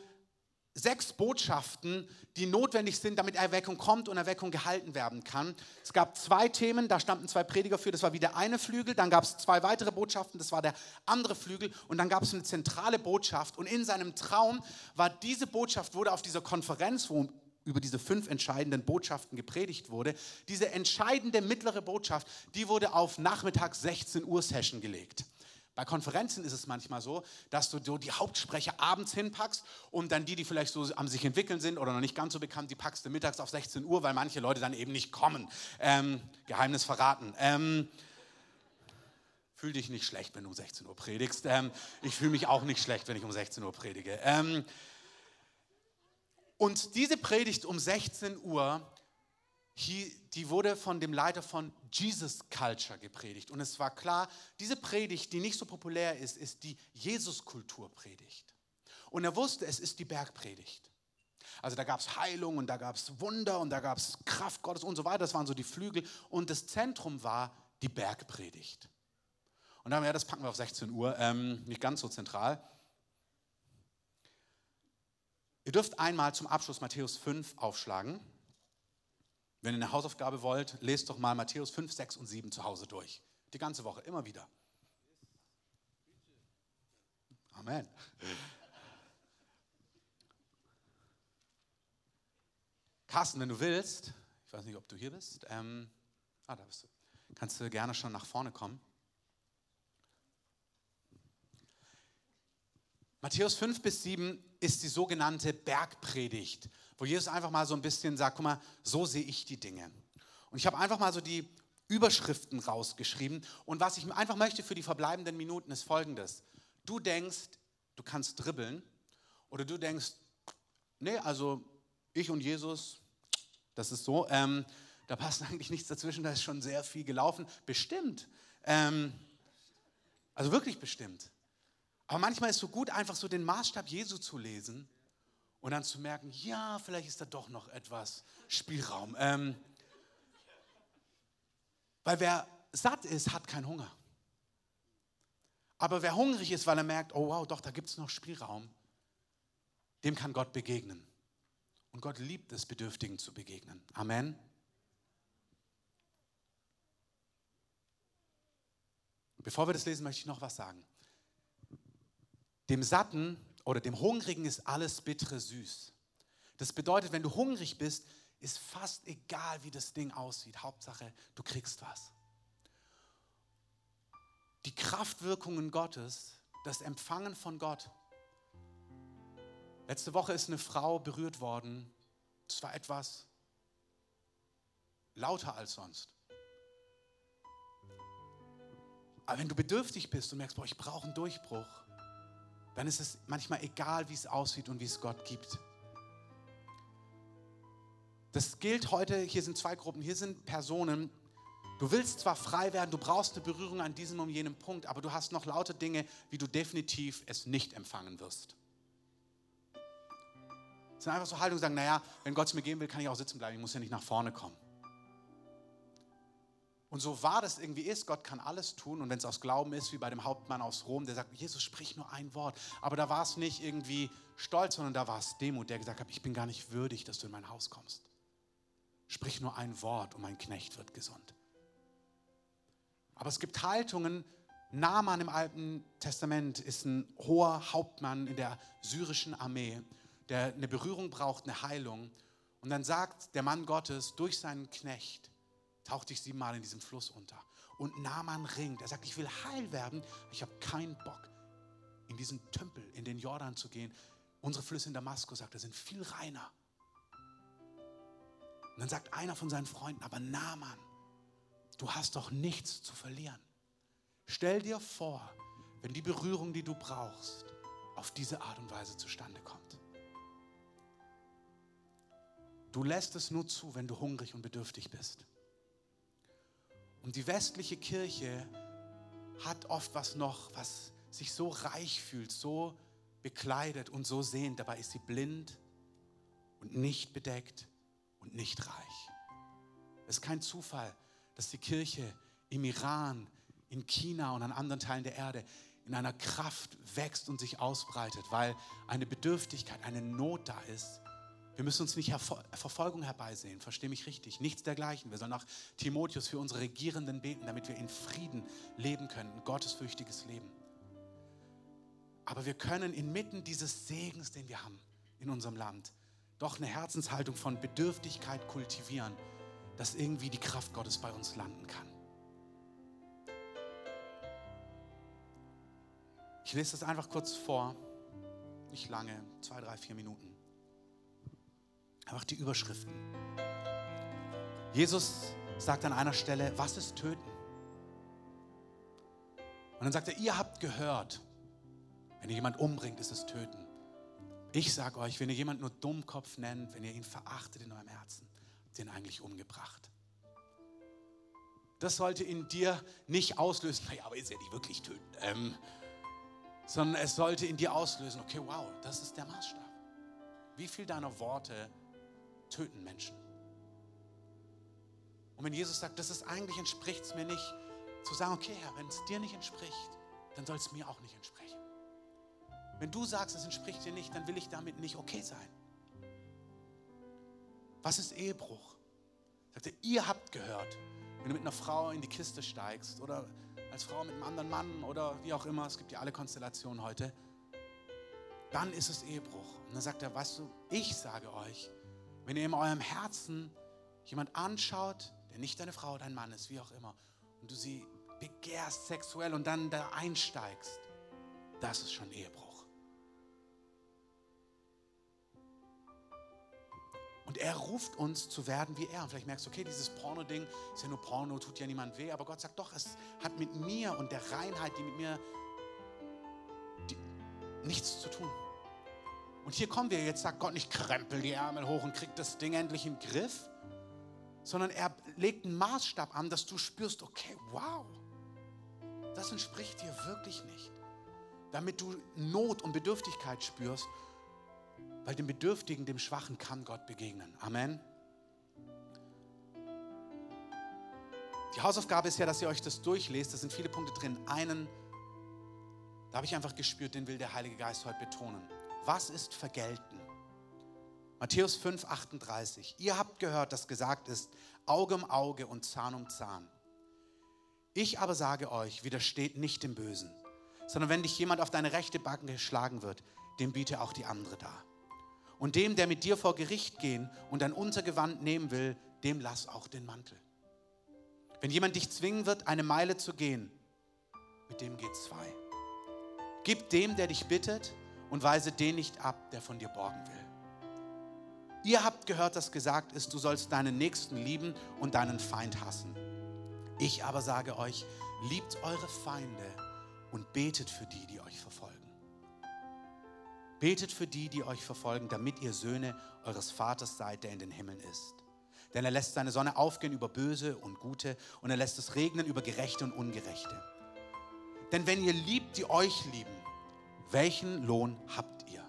sechs Botschaften, die notwendig sind, damit Erweckung kommt und Erweckung gehalten werden kann. Es gab zwei Themen, da standen zwei Prediger für, das war wie der eine Flügel, dann gab es zwei weitere Botschaften, das war der andere Flügel und dann gab es eine zentrale Botschaft und in seinem Traum war diese Botschaft, wurde auf dieser Konferenz, wo über diese fünf entscheidenden Botschaften gepredigt wurde, diese entscheidende mittlere Botschaft, die wurde auf Nachmittag 16 Uhr Session gelegt. Bei Konferenzen ist es manchmal so, dass du die Hauptsprecher abends hinpackst und dann die, die vielleicht so am sich entwickeln sind oder noch nicht ganz so bekannt, die packst du mittags auf 16 Uhr, weil manche Leute dann eben nicht kommen. Ähm, Geheimnis verraten. Ähm, fühl dich nicht schlecht, wenn du um 16 Uhr predigst. Ähm, ich fühle mich auch nicht schlecht, wenn ich um 16 Uhr predige. Ähm, und diese Predigt um 16 Uhr die wurde von dem Leiter von Jesus Culture gepredigt. Und es war klar, diese Predigt, die nicht so populär ist, ist die Jesus-Kultur-Predigt. Und er wusste, es ist die Bergpredigt. Also da gab es Heilung und da gab es Wunder und da gab es Kraft Gottes und so weiter. Das waren so die Flügel. Und das Zentrum war die Bergpredigt. Und dann haben wir, ja, das packen wir auf 16 Uhr, ähm, nicht ganz so zentral. Ihr dürft einmal zum Abschluss Matthäus 5 aufschlagen. Wenn ihr eine Hausaufgabe wollt, lest doch mal Matthäus 5, 6 und 7 zu Hause durch. Die ganze Woche, immer wieder. Amen. Carsten, wenn du willst, ich weiß nicht, ob du hier bist, ähm, ah, da bist du, kannst du gerne schon nach vorne kommen. Matthäus 5 bis 7 ist die sogenannte Bergpredigt, wo Jesus einfach mal so ein bisschen sagt, guck mal, so sehe ich die Dinge. Und ich habe einfach mal so die Überschriften rausgeschrieben. Und was ich einfach möchte für die verbleibenden Minuten ist folgendes. Du denkst, du kannst dribbeln oder du denkst, nee, also ich und Jesus, das ist so, ähm, da passt eigentlich nichts dazwischen, da ist schon sehr viel gelaufen. Bestimmt. Ähm, also wirklich bestimmt. Aber manchmal ist es so gut, einfach so den Maßstab Jesu zu lesen und dann zu merken, ja, vielleicht ist da doch noch etwas Spielraum. Ähm, weil wer satt ist, hat keinen Hunger. Aber wer hungrig ist, weil er merkt, oh wow, doch, da gibt es noch Spielraum, dem kann Gott begegnen. Und Gott liebt es, Bedürftigen zu begegnen. Amen. Bevor wir das lesen, möchte ich noch was sagen. Dem Satten oder dem Hungrigen ist alles Bittere süß. Das bedeutet, wenn du hungrig bist, ist fast egal, wie das Ding aussieht. Hauptsache, du kriegst was. Die Kraftwirkungen Gottes, das Empfangen von Gott. Letzte Woche ist eine Frau berührt worden. Es war etwas lauter als sonst. Aber wenn du bedürftig bist und merkst, boah, ich brauche einen Durchbruch, dann ist es manchmal egal, wie es aussieht und wie es Gott gibt. Das gilt heute, hier sind zwei Gruppen, hier sind Personen, du willst zwar frei werden, du brauchst eine Berührung an diesem und jenem Punkt, aber du hast noch lauter Dinge, wie du definitiv es nicht empfangen wirst. Das sind einfach so Haltungen, sagen, naja, wenn Gott es mir geben will, kann ich auch sitzen bleiben, ich muss ja nicht nach vorne kommen. Und so wahr das irgendwie ist, Gott kann alles tun. Und wenn es aus Glauben ist, wie bei dem Hauptmann aus Rom, der sagt, Jesus, sprich nur ein Wort. Aber da war es nicht irgendwie Stolz, sondern da war es Demut, der gesagt hat, ich bin gar nicht würdig, dass du in mein Haus kommst. Sprich nur ein Wort und mein Knecht wird gesund. Aber es gibt Haltungen, Naaman im Alten Testament ist ein hoher Hauptmann in der syrischen Armee, der eine Berührung braucht, eine Heilung. Und dann sagt der Mann Gottes durch seinen Knecht, tauchte ich siebenmal in diesem Fluss unter. Und Naaman ringt. Er sagt, ich will heil werden, ich habe keinen Bock, in diesen Tümpel, in den Jordan zu gehen. Unsere Flüsse in Damaskus, sagt er, sind viel reiner. Und dann sagt einer von seinen Freunden, aber Naaman, du hast doch nichts zu verlieren. Stell dir vor, wenn die Berührung, die du brauchst, auf diese Art und Weise zustande kommt. Du lässt es nur zu, wenn du hungrig und bedürftig bist. Und die westliche Kirche hat oft was noch, was sich so reich fühlt, so bekleidet und so sehnt. Dabei ist sie blind und nicht bedeckt und nicht reich. Es ist kein Zufall, dass die Kirche im Iran, in China und an anderen Teilen der Erde in einer Kraft wächst und sich ausbreitet, weil eine Bedürftigkeit, eine Not da ist. Wir müssen uns nicht Verfolgung herbeisehen, verstehe mich richtig, nichts dergleichen. Wir sollen nach Timotheus für unsere Regierenden beten, damit wir in Frieden leben können, ein gottesfürchtiges Leben. Aber wir können inmitten dieses Segens, den wir haben in unserem Land, doch eine Herzenshaltung von Bedürftigkeit kultivieren, dass irgendwie die Kraft Gottes bei uns landen kann. Ich lese das einfach kurz vor, nicht lange, zwei, drei, vier Minuten. Einfach die Überschriften. Jesus sagt an einer Stelle, was ist töten? Und dann sagt er, ihr habt gehört, wenn ihr jemand umbringt, ist es töten. Ich sage euch, wenn ihr jemanden nur Dummkopf nennt, wenn ihr ihn verachtet in eurem Herzen, habt ihr ihn eigentlich umgebracht. Das sollte in dir nicht auslösen, naja, aber ist ja nicht wirklich töten, ähm, sondern es sollte in dir auslösen, okay, wow, das ist der Maßstab. Wie viel deiner Worte töten Menschen? Und wenn Jesus sagt, das ist eigentlich entspricht es mir nicht, zu sagen, okay, Herr, wenn es dir nicht entspricht, dann soll es mir auch nicht entsprechen. Wenn du sagst, es entspricht dir nicht, dann will ich damit nicht okay sein. Was ist Ehebruch? Sagt er, ihr habt gehört, wenn du mit einer Frau in die Kiste steigst oder als Frau mit einem anderen Mann oder wie auch immer, es gibt ja alle Konstellationen heute, dann ist es Ehebruch. Und dann sagt er, weißt du, ich sage euch, wenn ihr in eurem Herzen jemand anschaut, der nicht deine Frau, dein Mann ist, wie auch immer, und du sie begehrst sexuell und dann da einsteigst, das ist schon Ehebruch. Und er ruft uns zu werden wie er. Und vielleicht merkst du, okay, dieses Porno-Ding ist ja nur Porno, tut ja niemand weh. Aber Gott sagt doch, es hat mit mir und der Reinheit, die mit mir die, nichts zu tun. Und hier kommen wir, jetzt sagt Gott nicht, krempel die Ärmel hoch und krieg das Ding endlich den Griff, sondern er legt einen Maßstab an, dass du spürst, okay, wow, das entspricht dir wirklich nicht. Damit du Not und Bedürftigkeit spürst weil dem Bedürftigen, dem Schwachen kann Gott begegnen. Amen. Die Hausaufgabe ist ja, dass ihr euch das durchlest. Da sind viele Punkte drin. Einen, da habe ich einfach gespürt, den will der Heilige Geist heute betonen. Was ist Vergelten? Matthäus 5, 38. Ihr habt gehört, dass gesagt ist, Auge um Auge und Zahn um Zahn. Ich aber sage euch, widersteht nicht dem Bösen, sondern wenn dich jemand auf deine rechte Backen geschlagen wird, dem biete auch die andere dar. Und dem, der mit dir vor Gericht gehen und ein Untergewand nehmen will, dem lass auch den Mantel. Wenn jemand dich zwingen wird, eine Meile zu gehen, mit dem geht zwei. Gib dem, der dich bittet, und weise den nicht ab, der von dir borgen will. Ihr habt gehört, dass gesagt ist, du sollst deinen Nächsten lieben und deinen Feind hassen. Ich aber sage euch, liebt eure Feinde und betet für die, die euch verfolgen. Betet für die, die euch verfolgen, damit ihr Söhne eures Vaters seid, der in den Himmeln ist. Denn er lässt seine Sonne aufgehen über Böse und Gute und er lässt es regnen über Gerechte und Ungerechte. Denn wenn ihr liebt, die euch lieben, welchen Lohn habt ihr?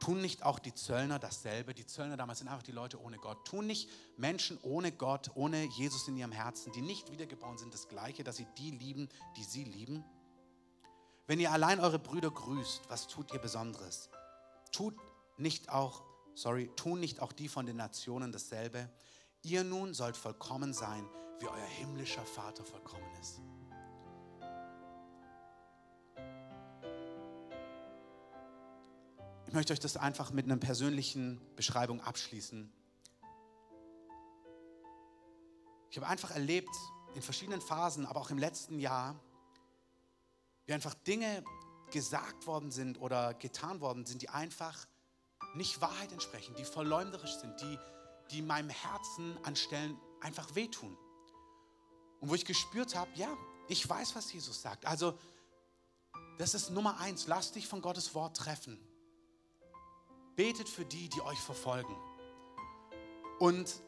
Tun nicht auch die Zöllner dasselbe? Die Zöllner damals sind einfach die Leute ohne Gott. Tun nicht Menschen ohne Gott, ohne Jesus in ihrem Herzen, die nicht wiedergeboren sind, das Gleiche, dass sie die lieben, die sie lieben? Wenn ihr allein eure Brüder grüßt, was tut ihr Besonderes? Tut nicht auch, sorry, tun nicht auch die von den Nationen dasselbe? Ihr nun sollt vollkommen sein, wie euer himmlischer Vater vollkommen ist. Ich möchte euch das einfach mit einer persönlichen Beschreibung abschließen. Ich habe einfach erlebt, in verschiedenen Phasen, aber auch im letzten Jahr, wie einfach Dinge gesagt worden sind oder getan worden sind, die einfach nicht Wahrheit entsprechen, die verleumderisch sind, die, die meinem Herzen an Stellen einfach wehtun. Und wo ich gespürt habe, ja, ich weiß, was Jesus sagt. Also, das ist Nummer eins, lasst dich von Gottes Wort treffen. Betet für die, die euch verfolgen. Und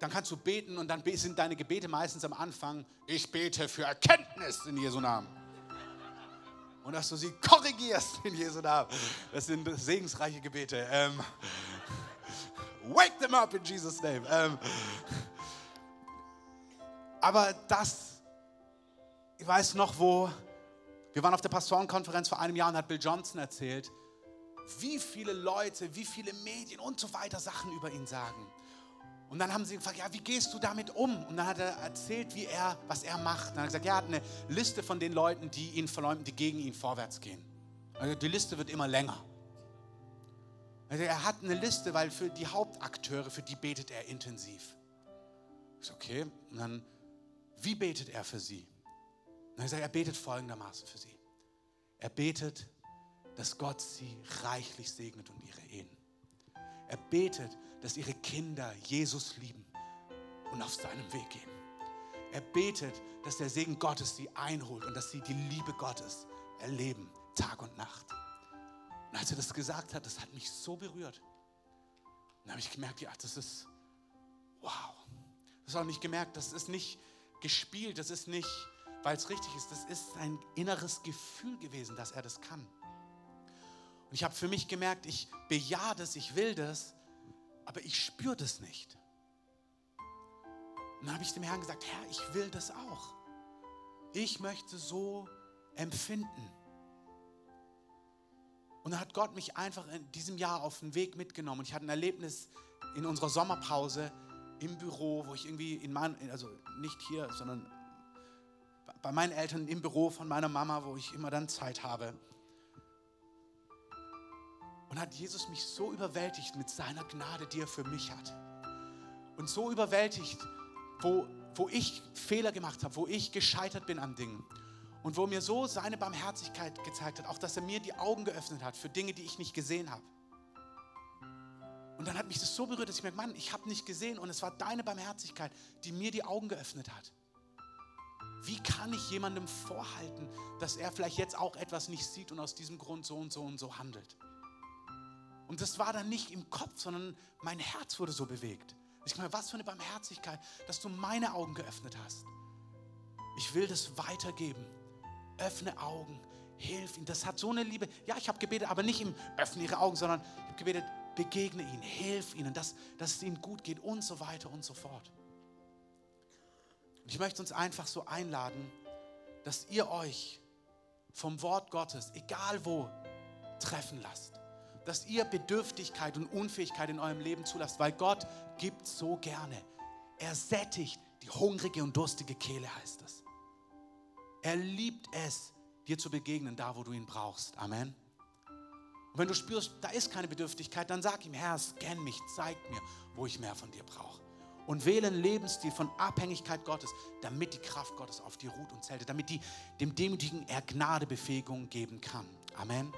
dann kannst du beten und dann sind deine Gebete meistens am Anfang, ich bete für Erkenntnis in Jesu Namen und dass du sie korrigierst in Jesu Namen. Das sind segensreiche Gebete. Ähm, wake them up in Jesus' name. Ähm, aber das, ich weiß noch, wo, wir waren auf der Pastorenkonferenz vor einem Jahr und hat Bill Johnson erzählt, wie viele Leute, wie viele Medien und so weiter Sachen über ihn sagen. Und dann haben sie gefragt, ja, wie gehst du damit um? Und dann hat er erzählt, wie er, was er macht. Und dann hat er gesagt, ja, er hat eine Liste von den Leuten, die ihn verleumden, die gegen ihn vorwärts gehen. Also die Liste wird immer länger. Also er hat eine Liste, weil für die Hauptakteure, für die betet er intensiv. Ich so, okay, und dann, wie betet er für sie? Und er sagt, er betet folgendermaßen für sie. Er betet, dass Gott sie reichlich segnet und ihre Ehen. Er betet, dass ihre Kinder Jesus lieben und auf seinem Weg gehen. Er betet, dass der Segen Gottes sie einholt und dass sie die Liebe Gottes erleben, Tag und Nacht. Und als er das gesagt hat, das hat mich so berührt. dann habe ich gemerkt, ja, das ist, wow. Das ist auch nicht gemerkt, das ist nicht gespielt, das ist nicht, weil es richtig ist, das ist ein inneres Gefühl gewesen, dass er das kann. Und ich habe für mich gemerkt, ich bejahe das, ich will das, aber ich spüre das nicht. Und dann habe ich dem Herrn gesagt, Herr, ich will das auch. Ich möchte so empfinden. Und dann hat Gott mich einfach in diesem Jahr auf den Weg mitgenommen. Und ich hatte ein Erlebnis in unserer Sommerpause im Büro, wo ich irgendwie in meinem, also nicht hier, sondern bei meinen Eltern im Büro von meiner Mama, wo ich immer dann Zeit habe. Und hat Jesus mich so überwältigt mit seiner Gnade, die er für mich hat. Und so überwältigt, wo, wo ich Fehler gemacht habe, wo ich gescheitert bin an Dingen. Und wo mir so seine Barmherzigkeit gezeigt hat, auch dass er mir die Augen geöffnet hat für Dinge, die ich nicht gesehen habe. Und dann hat mich das so berührt, dass ich merke, Mann, ich habe nicht gesehen und es war deine Barmherzigkeit, die mir die Augen geöffnet hat. Wie kann ich jemandem vorhalten, dass er vielleicht jetzt auch etwas nicht sieht und aus diesem Grund so und so und so handelt? Und das war dann nicht im Kopf, sondern mein Herz wurde so bewegt. Ich meine, was für eine Barmherzigkeit, dass du meine Augen geöffnet hast. Ich will das weitergeben. Öffne Augen, hilf ihm. Das hat so eine Liebe. Ja, ich habe gebetet, aber nicht im Öffne ihre Augen, sondern ich habe gebetet, begegne ihnen, hilf ihnen, dass, dass es ihnen gut geht und so weiter und so fort. Ich möchte uns einfach so einladen, dass ihr euch vom Wort Gottes, egal wo, treffen lasst. Dass ihr Bedürftigkeit und Unfähigkeit in eurem Leben zulasst, weil Gott gibt so gerne. Er sättigt die hungrige und durstige Kehle, heißt es. Er liebt es, dir zu begegnen, da wo du ihn brauchst. Amen. Und wenn du spürst, da ist keine Bedürftigkeit, dann sag ihm, Herr, scan mich, zeig mir, wo ich mehr von dir brauche. Und wähle einen Lebensstil von Abhängigkeit Gottes, damit die Kraft Gottes auf dir ruht und zählt, damit die dem Demütigen er Gnadebefähigung geben kann. Amen.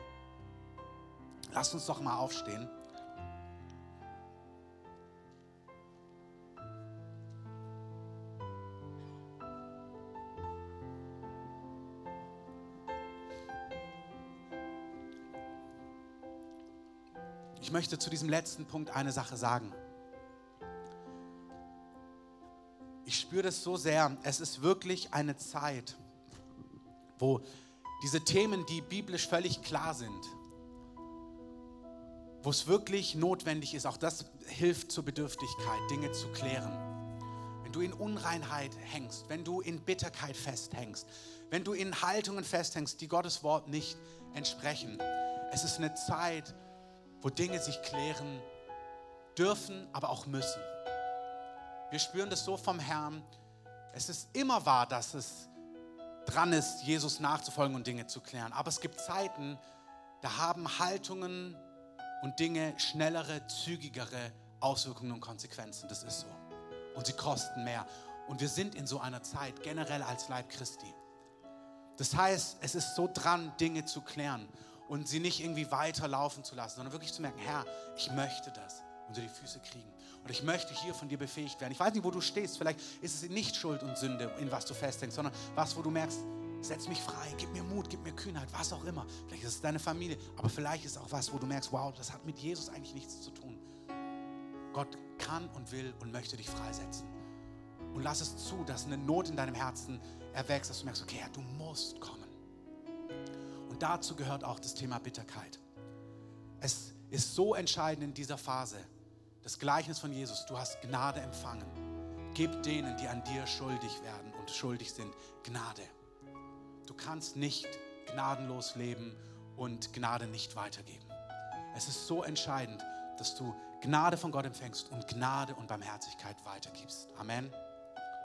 Lass uns doch mal aufstehen. Ich möchte zu diesem letzten Punkt eine Sache sagen. Ich spüre das so sehr. Es ist wirklich eine Zeit, wo diese Themen, die biblisch völlig klar sind, wo es wirklich notwendig ist, auch das hilft zur Bedürftigkeit, Dinge zu klären. Wenn du in Unreinheit hängst, wenn du in Bitterkeit festhängst, wenn du in Haltungen festhängst, die Gottes Wort nicht entsprechen. Es ist eine Zeit, wo Dinge sich klären dürfen, aber auch müssen. Wir spüren das so vom Herrn. Es ist immer wahr, dass es dran ist, Jesus nachzufolgen und Dinge zu klären. Aber es gibt Zeiten, da haben Haltungen und Dinge schnellere, zügigere Auswirkungen und Konsequenzen. Das ist so. Und sie kosten mehr. Und wir sind in so einer Zeit, generell als Leib Christi. Das heißt, es ist so dran, Dinge zu klären und sie nicht irgendwie weiterlaufen zu lassen, sondern wirklich zu merken, Herr, ich möchte das unter die Füße kriegen. Und ich möchte hier von dir befähigt werden. Ich weiß nicht, wo du stehst. Vielleicht ist es nicht Schuld und Sünde, in was du festhängst, sondern was, wo du merkst, setz mich frei, gib mir Mut, gib mir Kühnheit, was auch immer. Vielleicht ist es deine Familie, aber vielleicht ist auch was, wo du merkst, wow, das hat mit Jesus eigentlich nichts zu tun. Gott kann und will und möchte dich freisetzen. Und lass es zu, dass eine Not in deinem Herzen erwächst, dass du merkst, okay, Herr, du musst kommen. Und dazu gehört auch das Thema Bitterkeit. Es ist so entscheidend in dieser Phase. Das Gleichnis von Jesus, du hast Gnade empfangen. Gib denen, die an dir schuldig werden und schuldig sind, Gnade. Du kannst nicht gnadenlos leben und Gnade nicht weitergeben. Es ist so entscheidend, dass du Gnade von Gott empfängst und Gnade und Barmherzigkeit weitergibst. Amen.